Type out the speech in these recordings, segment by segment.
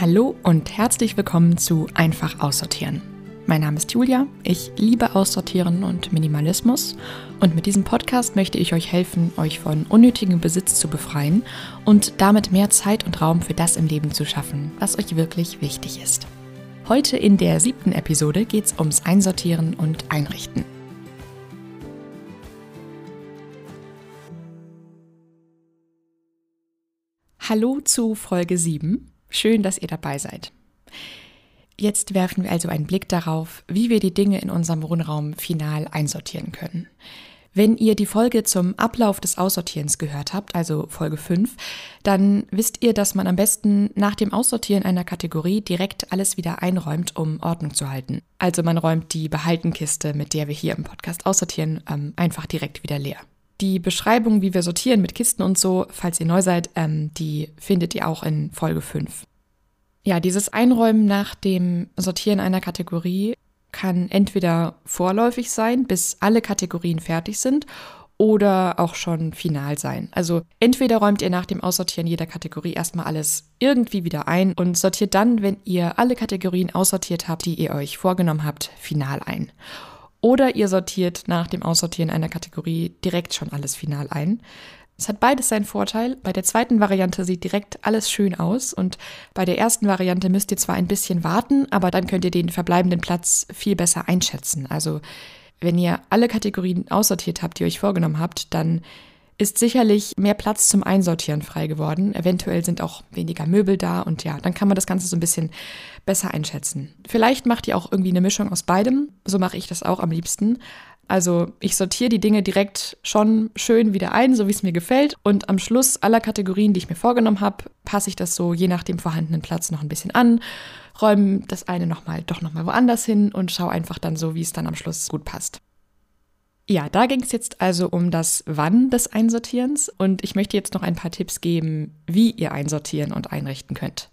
Hallo und herzlich willkommen zu Einfach aussortieren. Mein Name ist Julia, ich liebe Aussortieren und Minimalismus und mit diesem Podcast möchte ich euch helfen, euch von unnötigem Besitz zu befreien und damit mehr Zeit und Raum für das im Leben zu schaffen, was euch wirklich wichtig ist. Heute in der siebten Episode geht es ums Einsortieren und Einrichten. Hallo zu Folge 7. Schön, dass ihr dabei seid. Jetzt werfen wir also einen Blick darauf, wie wir die Dinge in unserem Wohnraum final einsortieren können. Wenn ihr die Folge zum Ablauf des Aussortierens gehört habt, also Folge 5, dann wisst ihr, dass man am besten nach dem Aussortieren einer Kategorie direkt alles wieder einräumt, um Ordnung zu halten. Also man räumt die Behaltenkiste, mit der wir hier im Podcast aussortieren, ähm, einfach direkt wieder leer. Die Beschreibung, wie wir sortieren mit Kisten und so, falls ihr neu seid, ähm, die findet ihr auch in Folge 5. Ja, dieses Einräumen nach dem Sortieren einer Kategorie kann entweder vorläufig sein, bis alle Kategorien fertig sind, oder auch schon final sein. Also entweder räumt ihr nach dem Aussortieren jeder Kategorie erstmal alles irgendwie wieder ein und sortiert dann, wenn ihr alle Kategorien aussortiert habt, die ihr euch vorgenommen habt, final ein. Oder ihr sortiert nach dem Aussortieren einer Kategorie direkt schon alles final ein. Es hat beides seinen Vorteil. Bei der zweiten Variante sieht direkt alles schön aus und bei der ersten Variante müsst ihr zwar ein bisschen warten, aber dann könnt ihr den verbleibenden Platz viel besser einschätzen. Also wenn ihr alle Kategorien aussortiert habt, die ihr euch vorgenommen habt, dann ist sicherlich mehr Platz zum Einsortieren frei geworden. Eventuell sind auch weniger Möbel da und ja, dann kann man das Ganze so ein bisschen besser einschätzen. Vielleicht macht ihr auch irgendwie eine Mischung aus beidem. So mache ich das auch am liebsten. Also ich sortiere die Dinge direkt schon schön wieder ein, so wie es mir gefällt. Und am Schluss aller Kategorien, die ich mir vorgenommen habe, passe ich das so je nach dem vorhandenen Platz noch ein bisschen an, räume das eine nochmal doch nochmal woanders hin und schaue einfach dann so, wie es dann am Schluss gut passt. Ja, da ging es jetzt also um das Wann des Einsortierens und ich möchte jetzt noch ein paar Tipps geben, wie ihr einsortieren und einrichten könnt.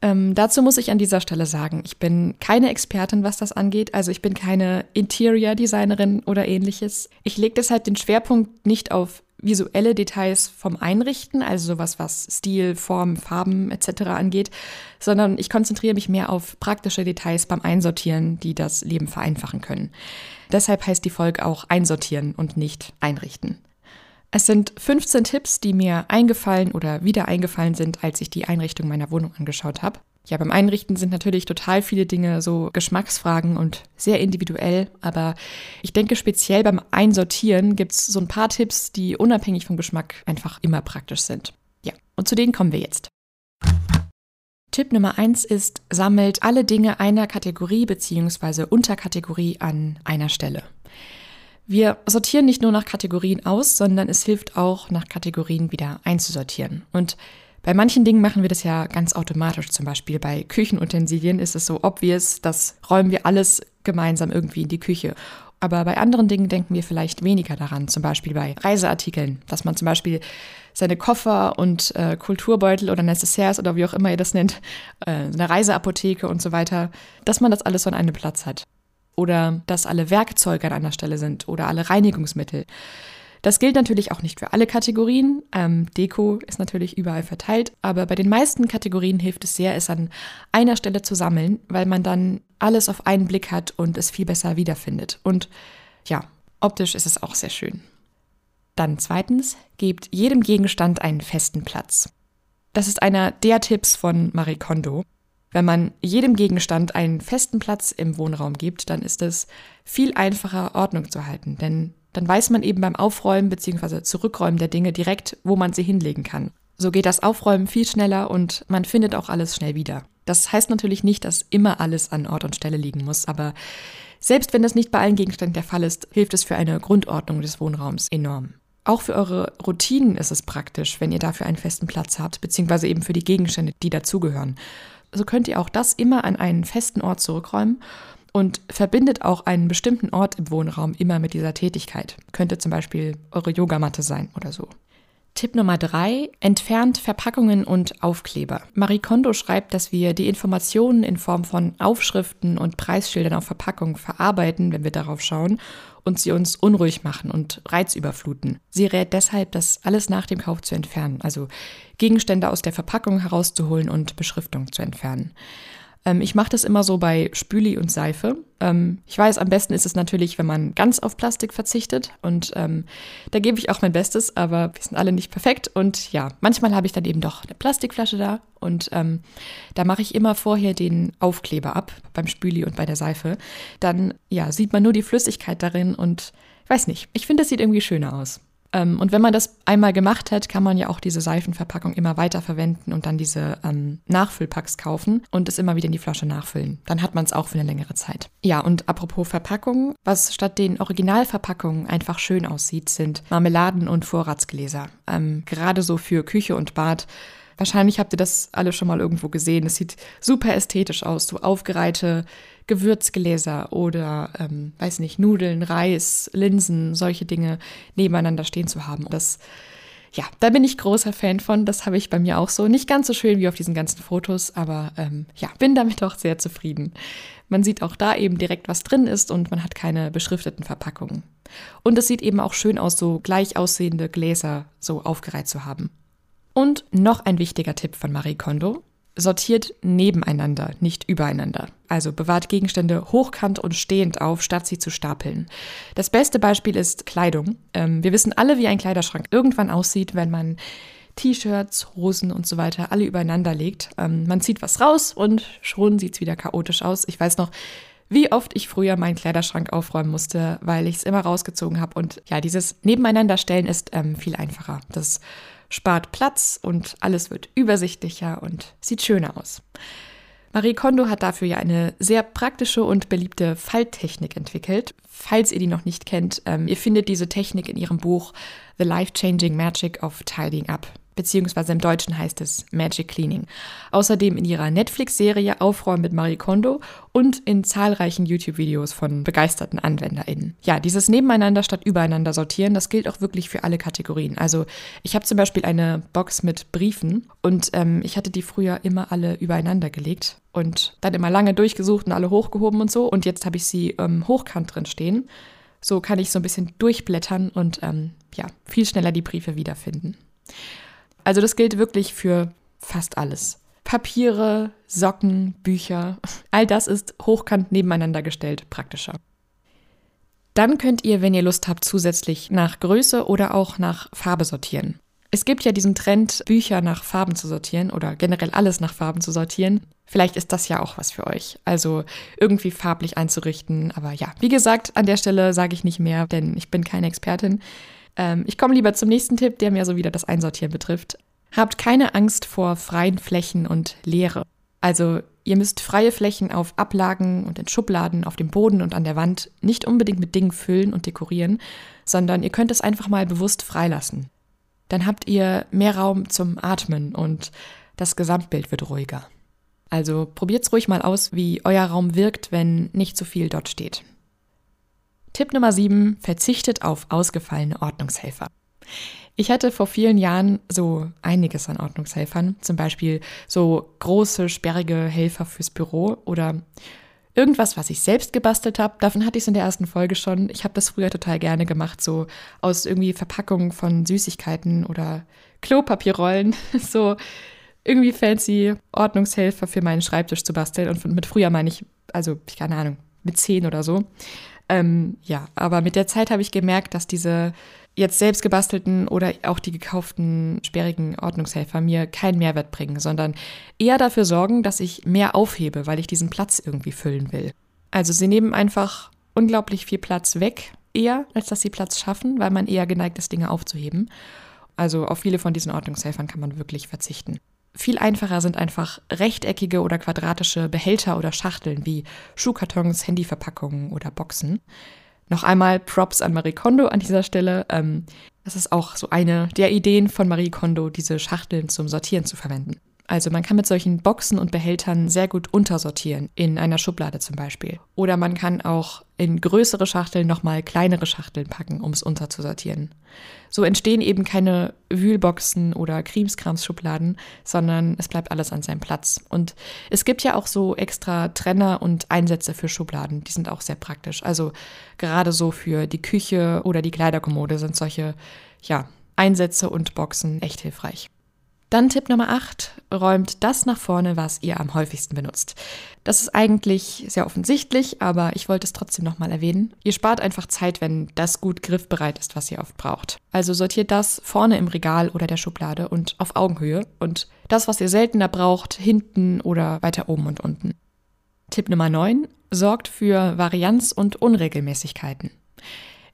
Ähm, dazu muss ich an dieser Stelle sagen, ich bin keine Expertin, was das angeht. Also ich bin keine Interior-Designerin oder ähnliches. Ich lege deshalb den Schwerpunkt nicht auf visuelle Details vom Einrichten, also sowas, was Stil, Form, Farben etc. angeht, sondern ich konzentriere mich mehr auf praktische Details beim Einsortieren, die das Leben vereinfachen können. Deshalb heißt die Folge auch Einsortieren und nicht Einrichten. Es sind 15 Tipps, die mir eingefallen oder wieder eingefallen sind, als ich die Einrichtung meiner Wohnung angeschaut habe. Ja, beim Einrichten sind natürlich total viele Dinge so Geschmacksfragen und sehr individuell, aber ich denke speziell beim Einsortieren gibt es so ein paar Tipps, die unabhängig vom Geschmack einfach immer praktisch sind. Ja, und zu denen kommen wir jetzt. Tipp Nummer 1 ist, sammelt alle Dinge einer Kategorie bzw. Unterkategorie an einer Stelle. Wir sortieren nicht nur nach Kategorien aus, sondern es hilft auch, nach Kategorien wieder einzusortieren. Und bei manchen Dingen machen wir das ja ganz automatisch. Zum Beispiel bei Küchenutensilien ist es so obvious, das räumen wir alles gemeinsam irgendwie in die Küche. Aber bei anderen Dingen denken wir vielleicht weniger daran. Zum Beispiel bei Reiseartikeln, dass man zum Beispiel seine Koffer und äh, Kulturbeutel oder Necessaires oder wie auch immer ihr das nennt, äh, eine Reiseapotheke und so weiter, dass man das alles so an einem Platz hat oder dass alle Werkzeuge an einer Stelle sind oder alle Reinigungsmittel. Das gilt natürlich auch nicht für alle Kategorien. Ähm, Deko ist natürlich überall verteilt, aber bei den meisten Kategorien hilft es sehr, es an einer Stelle zu sammeln, weil man dann alles auf einen Blick hat und es viel besser wiederfindet. Und ja, optisch ist es auch sehr schön. Dann zweitens, gebt jedem Gegenstand einen festen Platz. Das ist einer der Tipps von Marie Kondo. Wenn man jedem Gegenstand einen festen Platz im Wohnraum gibt, dann ist es viel einfacher, Ordnung zu halten. Denn dann weiß man eben beim Aufräumen bzw. Zurückräumen der Dinge direkt, wo man sie hinlegen kann. So geht das Aufräumen viel schneller und man findet auch alles schnell wieder. Das heißt natürlich nicht, dass immer alles an Ort und Stelle liegen muss, aber selbst wenn das nicht bei allen Gegenständen der Fall ist, hilft es für eine Grundordnung des Wohnraums enorm. Auch für eure Routinen ist es praktisch, wenn ihr dafür einen festen Platz habt, beziehungsweise eben für die Gegenstände, die dazugehören so könnt ihr auch das immer an einen festen Ort zurückräumen und verbindet auch einen bestimmten Ort im Wohnraum immer mit dieser Tätigkeit. Könnte zum Beispiel eure Yogamatte sein oder so. Tipp Nummer drei: Entfernt Verpackungen und Aufkleber. Marie Kondo schreibt, dass wir die Informationen in Form von Aufschriften und Preisschildern auf Verpackungen verarbeiten, wenn wir darauf schauen und sie uns unruhig machen und reizüberfluten. Sie rät deshalb, das alles nach dem Kauf zu entfernen, also Gegenstände aus der Verpackung herauszuholen und Beschriftung zu entfernen. Ähm, ich mache das immer so bei Spüli und Seife. Ähm, ich weiß, am besten ist es natürlich, wenn man ganz auf Plastik verzichtet. Und ähm, da gebe ich auch mein Bestes, aber wir sind alle nicht perfekt. Und ja, manchmal habe ich dann eben doch eine Plastikflasche da. Und ähm, da mache ich immer vorher den Aufkleber ab, beim Spüli und bei der Seife. Dann ja, sieht man nur die Flüssigkeit darin und ich weiß nicht, ich finde, das sieht irgendwie schöner aus. Ähm, und wenn man das einmal gemacht hat, kann man ja auch diese Seifenverpackung immer weiter verwenden und dann diese ähm, Nachfüllpacks kaufen und es immer wieder in die Flasche nachfüllen. Dann hat man es auch für eine längere Zeit. Ja, und apropos Verpackungen, was statt den Originalverpackungen einfach schön aussieht, sind Marmeladen und Vorratsgläser. Ähm, gerade so für Küche und Bad Wahrscheinlich habt ihr das alle schon mal irgendwo gesehen. Es sieht super ästhetisch aus, so aufgereihte Gewürzgläser oder, ähm, weiß nicht, Nudeln, Reis, Linsen, solche Dinge nebeneinander stehen zu haben. Das, ja, da bin ich großer Fan von. Das habe ich bei mir auch so. Nicht ganz so schön wie auf diesen ganzen Fotos, aber ähm, ja, bin damit auch sehr zufrieden. Man sieht auch da eben direkt, was drin ist und man hat keine beschrifteten Verpackungen. Und es sieht eben auch schön aus, so gleich aussehende Gläser so aufgereiht zu haben. Und noch ein wichtiger Tipp von Marie Kondo. Sortiert nebeneinander, nicht übereinander. Also bewahrt Gegenstände hochkant und stehend auf, statt sie zu stapeln. Das beste Beispiel ist Kleidung. Ähm, wir wissen alle, wie ein Kleiderschrank irgendwann aussieht, wenn man T-Shirts, Hosen und so weiter alle übereinander legt. Ähm, man zieht was raus und schon sieht es wieder chaotisch aus. Ich weiß noch, wie oft ich früher meinen Kleiderschrank aufräumen musste, weil ich es immer rausgezogen habe. Und ja, dieses Nebeneinanderstellen ist ähm, viel einfacher. Das spart Platz und alles wird übersichtlicher und sieht schöner aus. Marie Kondo hat dafür ja eine sehr praktische und beliebte Falttechnik entwickelt. Falls ihr die noch nicht kennt, ähm, ihr findet diese Technik in ihrem Buch The Life-Changing Magic of Tidying Up beziehungsweise im Deutschen heißt es Magic Cleaning. Außerdem in ihrer Netflix-Serie Aufräumen mit Marie Kondo und in zahlreichen YouTube-Videos von begeisterten AnwenderInnen. Ja, dieses Nebeneinander statt übereinander sortieren, das gilt auch wirklich für alle Kategorien. Also ich habe zum Beispiel eine Box mit Briefen und ähm, ich hatte die früher immer alle übereinander gelegt und dann immer lange durchgesucht und alle hochgehoben und so und jetzt habe ich sie ähm, hochkant drin stehen. So kann ich so ein bisschen durchblättern und ähm, ja, viel schneller die Briefe wiederfinden. Also das gilt wirklich für fast alles. Papiere, Socken, Bücher, all das ist hochkant nebeneinander gestellt praktischer. Dann könnt ihr, wenn ihr Lust habt, zusätzlich nach Größe oder auch nach Farbe sortieren. Es gibt ja diesen Trend, Bücher nach Farben zu sortieren oder generell alles nach Farben zu sortieren. Vielleicht ist das ja auch was für euch. Also irgendwie farblich einzurichten. Aber ja, wie gesagt, an der Stelle sage ich nicht mehr, denn ich bin keine Expertin. Ähm, ich komme lieber zum nächsten Tipp, der mehr so wieder das Einsortieren betrifft. Habt keine Angst vor freien Flächen und Leere. Also ihr müsst freie Flächen auf Ablagen und in Schubladen, auf dem Boden und an der Wand nicht unbedingt mit Dingen füllen und dekorieren, sondern ihr könnt es einfach mal bewusst freilassen. Dann habt ihr mehr Raum zum Atmen und das Gesamtbild wird ruhiger. Also probiert's ruhig mal aus, wie euer Raum wirkt, wenn nicht so viel dort steht. Tipp Nummer 7. Verzichtet auf ausgefallene Ordnungshelfer. Ich hatte vor vielen Jahren so einiges an Ordnungshelfern, zum Beispiel so große, sperrige Helfer fürs Büro oder irgendwas, was ich selbst gebastelt habe. Davon hatte ich es in der ersten Folge schon. Ich habe das früher total gerne gemacht, so aus irgendwie Verpackungen von Süßigkeiten oder Klopapierrollen, so irgendwie fancy Ordnungshelfer für meinen Schreibtisch zu basteln. Und mit früher meine ich, also, keine Ahnung, mit zehn oder so. Ähm, ja, aber mit der Zeit habe ich gemerkt, dass diese jetzt selbst gebastelten oder auch die gekauften sperrigen Ordnungshelfer mir keinen Mehrwert bringen, sondern eher dafür sorgen, dass ich mehr aufhebe, weil ich diesen Platz irgendwie füllen will. Also sie nehmen einfach unglaublich viel Platz weg, eher als dass sie Platz schaffen, weil man eher geneigt ist, Dinge aufzuheben. Also auf viele von diesen Ordnungshelfern kann man wirklich verzichten. Viel einfacher sind einfach rechteckige oder quadratische Behälter oder Schachteln wie Schuhkartons, Handyverpackungen oder Boxen. Noch einmal Props an Marie Kondo an dieser Stelle. Ähm, das ist auch so eine der Ideen von Marie Kondo, diese Schachteln zum Sortieren zu verwenden. Also man kann mit solchen Boxen und Behältern sehr gut untersortieren, in einer Schublade zum Beispiel. Oder man kann auch in größere Schachteln nochmal kleinere Schachteln packen, um es unterzusortieren. So entstehen eben keine Wühlboxen oder Krimskrams-Schubladen, sondern es bleibt alles an seinem Platz. Und es gibt ja auch so extra Trenner und Einsätze für Schubladen, die sind auch sehr praktisch. Also gerade so für die Küche oder die Kleiderkommode sind solche, ja, Einsätze und Boxen echt hilfreich. Dann Tipp Nummer 8, räumt das nach vorne, was ihr am häufigsten benutzt. Das ist eigentlich sehr offensichtlich, aber ich wollte es trotzdem nochmal erwähnen. Ihr spart einfach Zeit, wenn das gut griffbereit ist, was ihr oft braucht. Also sortiert das vorne im Regal oder der Schublade und auf Augenhöhe und das, was ihr seltener braucht, hinten oder weiter oben und unten. Tipp Nummer 9, sorgt für Varianz und Unregelmäßigkeiten.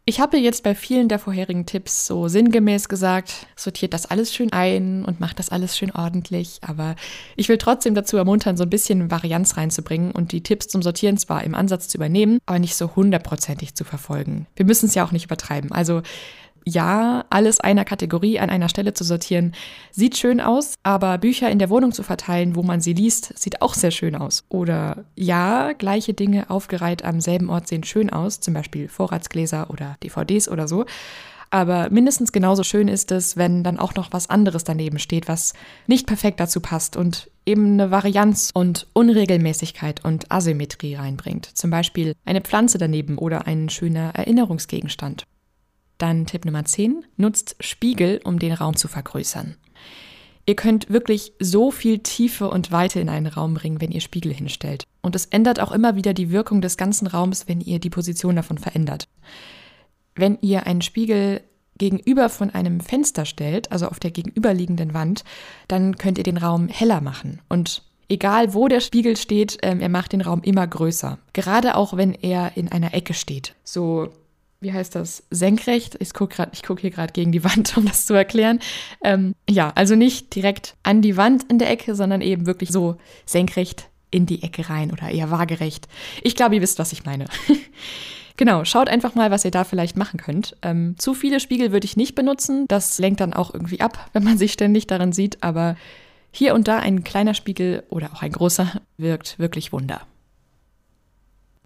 Ich habe jetzt bei vielen der vorherigen Tipps so sinngemäß gesagt, sortiert das alles schön ein und macht das alles schön ordentlich, aber ich will trotzdem dazu ermuntern, so ein bisschen Varianz reinzubringen und die Tipps zum Sortieren zwar im Ansatz zu übernehmen, aber nicht so hundertprozentig zu verfolgen. Wir müssen es ja auch nicht übertreiben. Also ja, alles einer Kategorie an einer Stelle zu sortieren, sieht schön aus, aber Bücher in der Wohnung zu verteilen, wo man sie liest, sieht auch sehr schön aus. Oder ja, gleiche Dinge aufgereiht am selben Ort sehen schön aus, zum Beispiel Vorratsgläser oder DVDs oder so. Aber mindestens genauso schön ist es, wenn dann auch noch was anderes daneben steht, was nicht perfekt dazu passt und eben eine Varianz und Unregelmäßigkeit und Asymmetrie reinbringt. Zum Beispiel eine Pflanze daneben oder ein schöner Erinnerungsgegenstand. Dann Tipp Nummer 10, nutzt Spiegel, um den Raum zu vergrößern. Ihr könnt wirklich so viel Tiefe und Weite in einen Raum bringen, wenn ihr Spiegel hinstellt. Und es ändert auch immer wieder die Wirkung des ganzen Raums, wenn ihr die Position davon verändert. Wenn ihr einen Spiegel gegenüber von einem Fenster stellt, also auf der gegenüberliegenden Wand, dann könnt ihr den Raum heller machen. Und egal wo der Spiegel steht, ähm, er macht den Raum immer größer. Gerade auch wenn er in einer Ecke steht. So wie heißt das, senkrecht. Ich gucke guck hier gerade gegen die Wand, um das zu erklären. Ähm, ja, also nicht direkt an die Wand in der Ecke, sondern eben wirklich so senkrecht in die Ecke rein oder eher waagerecht. Ich glaube, ihr wisst, was ich meine. genau, schaut einfach mal, was ihr da vielleicht machen könnt. Ähm, zu viele Spiegel würde ich nicht benutzen. Das lenkt dann auch irgendwie ab, wenn man sich ständig darin sieht. Aber hier und da ein kleiner Spiegel oder auch ein großer wirkt wirklich Wunder.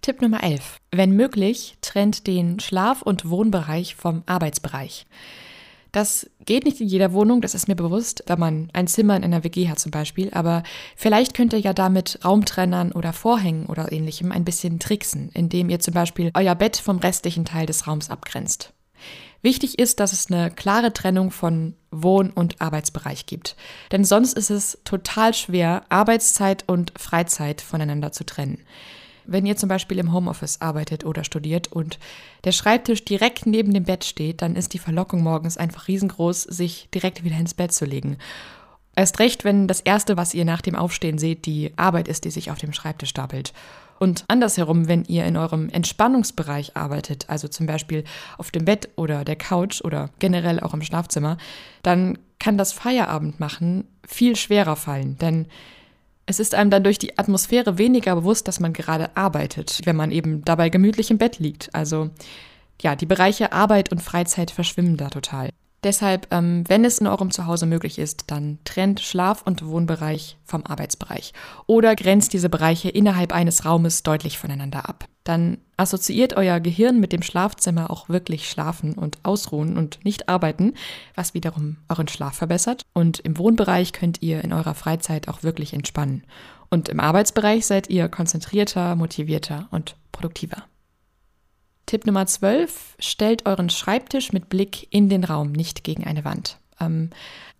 Tipp Nummer 11. Wenn möglich, trennt den Schlaf- und Wohnbereich vom Arbeitsbereich. Das geht nicht in jeder Wohnung, das ist mir bewusst, da man ein Zimmer in einer WG hat zum Beispiel, aber vielleicht könnt ihr ja damit Raumtrennern oder Vorhängen oder ähnlichem ein bisschen tricksen, indem ihr zum Beispiel euer Bett vom restlichen Teil des Raums abgrenzt. Wichtig ist, dass es eine klare Trennung von Wohn- und Arbeitsbereich gibt. Denn sonst ist es total schwer, Arbeitszeit und Freizeit voneinander zu trennen. Wenn ihr zum Beispiel im Homeoffice arbeitet oder studiert und der Schreibtisch direkt neben dem Bett steht, dann ist die Verlockung morgens einfach riesengroß, sich direkt wieder ins Bett zu legen. Erst recht, wenn das Erste, was ihr nach dem Aufstehen seht, die Arbeit ist, die sich auf dem Schreibtisch stapelt. Und andersherum, wenn ihr in eurem Entspannungsbereich arbeitet, also zum Beispiel auf dem Bett oder der Couch oder generell auch im Schlafzimmer, dann kann das Feierabend machen viel schwerer fallen, denn es ist einem dann durch die Atmosphäre weniger bewusst, dass man gerade arbeitet, wenn man eben dabei gemütlich im Bett liegt. Also ja, die Bereiche Arbeit und Freizeit verschwimmen da total. Deshalb, ähm, wenn es in eurem Zuhause möglich ist, dann trennt Schlaf- und Wohnbereich vom Arbeitsbereich oder grenzt diese Bereiche innerhalb eines Raumes deutlich voneinander ab. Dann assoziiert euer Gehirn mit dem Schlafzimmer auch wirklich schlafen und ausruhen und nicht arbeiten, was wiederum euren Schlaf verbessert. Und im Wohnbereich könnt ihr in eurer Freizeit auch wirklich entspannen. Und im Arbeitsbereich seid ihr konzentrierter, motivierter und produktiver. Tipp Nummer 12, stellt euren Schreibtisch mit Blick in den Raum, nicht gegen eine Wand. Ähm,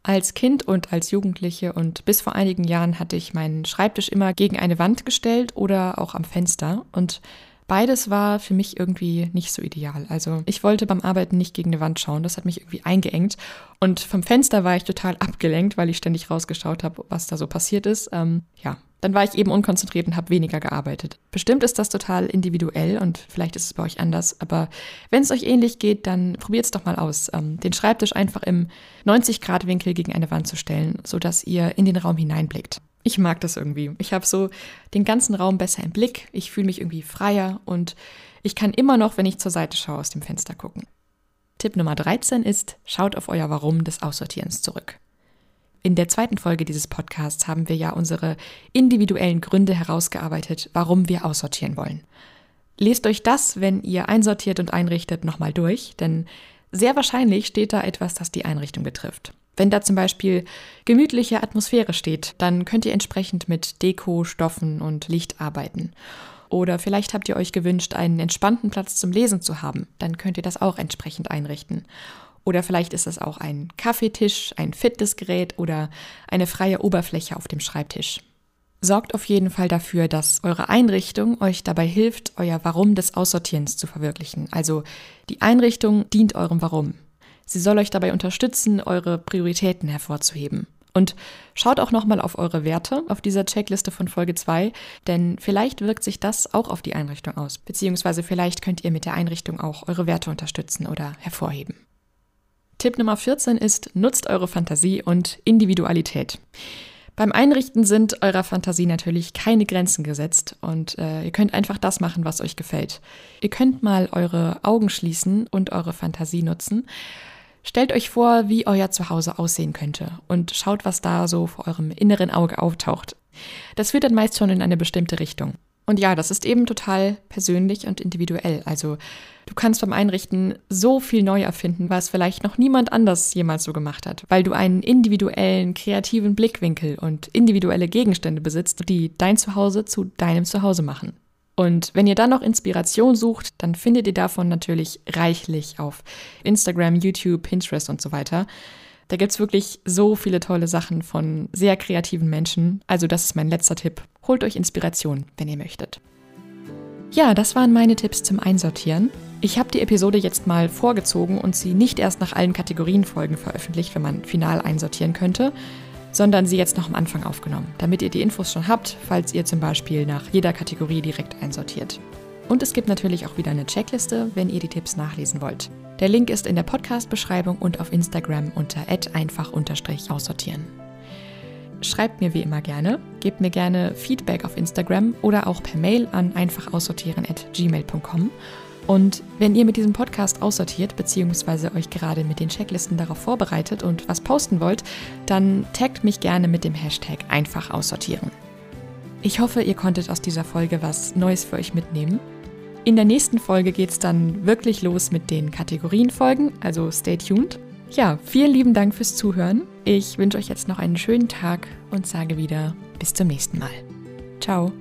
als Kind und als Jugendliche und bis vor einigen Jahren hatte ich meinen Schreibtisch immer gegen eine Wand gestellt oder auch am Fenster. Und beides war für mich irgendwie nicht so ideal. Also ich wollte beim Arbeiten nicht gegen eine Wand schauen, das hat mich irgendwie eingeengt. Und vom Fenster war ich total abgelenkt, weil ich ständig rausgeschaut habe, was da so passiert ist. Ähm, ja, dann war ich eben unkonzentriert und habe weniger gearbeitet. Bestimmt ist das total individuell und vielleicht ist es bei euch anders, aber wenn es euch ähnlich geht, dann probiert es doch mal aus, ähm, den Schreibtisch einfach im 90-Grad-Winkel gegen eine Wand zu stellen, sodass ihr in den Raum hineinblickt. Ich mag das irgendwie. Ich habe so den ganzen Raum besser im Blick, ich fühle mich irgendwie freier und ich kann immer noch, wenn ich zur Seite schaue, aus dem Fenster gucken. Tipp Nummer 13 ist, schaut auf euer Warum des Aussortierens zurück. In der zweiten Folge dieses Podcasts haben wir ja unsere individuellen Gründe herausgearbeitet, warum wir aussortieren wollen. Lest euch das, wenn ihr einsortiert und einrichtet, nochmal durch, denn sehr wahrscheinlich steht da etwas, das die Einrichtung betrifft. Wenn da zum Beispiel gemütliche Atmosphäre steht, dann könnt ihr entsprechend mit Deko, Stoffen und Licht arbeiten. Oder vielleicht habt ihr euch gewünscht, einen entspannten Platz zum Lesen zu haben, dann könnt ihr das auch entsprechend einrichten. Oder vielleicht ist es auch ein Kaffeetisch, ein Fitnessgerät oder eine freie Oberfläche auf dem Schreibtisch. Sorgt auf jeden Fall dafür, dass eure Einrichtung euch dabei hilft, euer Warum des Aussortierens zu verwirklichen. Also die Einrichtung dient eurem Warum. Sie soll euch dabei unterstützen, eure Prioritäten hervorzuheben. Und schaut auch nochmal auf eure Werte auf dieser Checkliste von Folge 2, denn vielleicht wirkt sich das auch auf die Einrichtung aus, beziehungsweise vielleicht könnt ihr mit der Einrichtung auch eure Werte unterstützen oder hervorheben. Tipp Nummer 14 ist, nutzt eure Fantasie und Individualität. Beim Einrichten sind eurer Fantasie natürlich keine Grenzen gesetzt und äh, ihr könnt einfach das machen, was euch gefällt. Ihr könnt mal eure Augen schließen und eure Fantasie nutzen. Stellt euch vor, wie euer Zuhause aussehen könnte und schaut, was da so vor eurem inneren Auge auftaucht. Das führt dann meist schon in eine bestimmte Richtung. Und ja, das ist eben total persönlich und individuell. Also du kannst beim Einrichten so viel neu erfinden, was vielleicht noch niemand anders jemals so gemacht hat, weil du einen individuellen, kreativen Blickwinkel und individuelle Gegenstände besitzt, die dein Zuhause zu deinem Zuhause machen. Und wenn ihr dann noch Inspiration sucht, dann findet ihr davon natürlich reichlich auf Instagram, YouTube, Pinterest und so weiter. Da gibt es wirklich so viele tolle Sachen von sehr kreativen Menschen. Also das ist mein letzter Tipp. Holt euch Inspiration, wenn ihr möchtet. Ja, das waren meine Tipps zum Einsortieren. Ich habe die Episode jetzt mal vorgezogen und sie nicht erst nach allen Kategorienfolgen veröffentlicht, wenn man final einsortieren könnte, sondern sie jetzt noch am Anfang aufgenommen, damit ihr die Infos schon habt, falls ihr zum Beispiel nach jeder Kategorie direkt einsortiert. Und es gibt natürlich auch wieder eine Checkliste, wenn ihr die Tipps nachlesen wollt. Der Link ist in der Podcast-Beschreibung und auf Instagram unter einfach-aussortieren. Schreibt mir wie immer gerne, gebt mir gerne Feedback auf Instagram oder auch per Mail an einfachaussortieren.gmail.com. Und wenn ihr mit diesem Podcast aussortiert, beziehungsweise euch gerade mit den Checklisten darauf vorbereitet und was posten wollt, dann taggt mich gerne mit dem Hashtag einfach aussortieren. Ich hoffe, ihr konntet aus dieser Folge was Neues für euch mitnehmen. In der nächsten Folge geht es dann wirklich los mit den Kategorienfolgen, also stay tuned. Ja, vielen lieben Dank fürs Zuhören. Ich wünsche euch jetzt noch einen schönen Tag und sage wieder bis zum nächsten Mal. Ciao.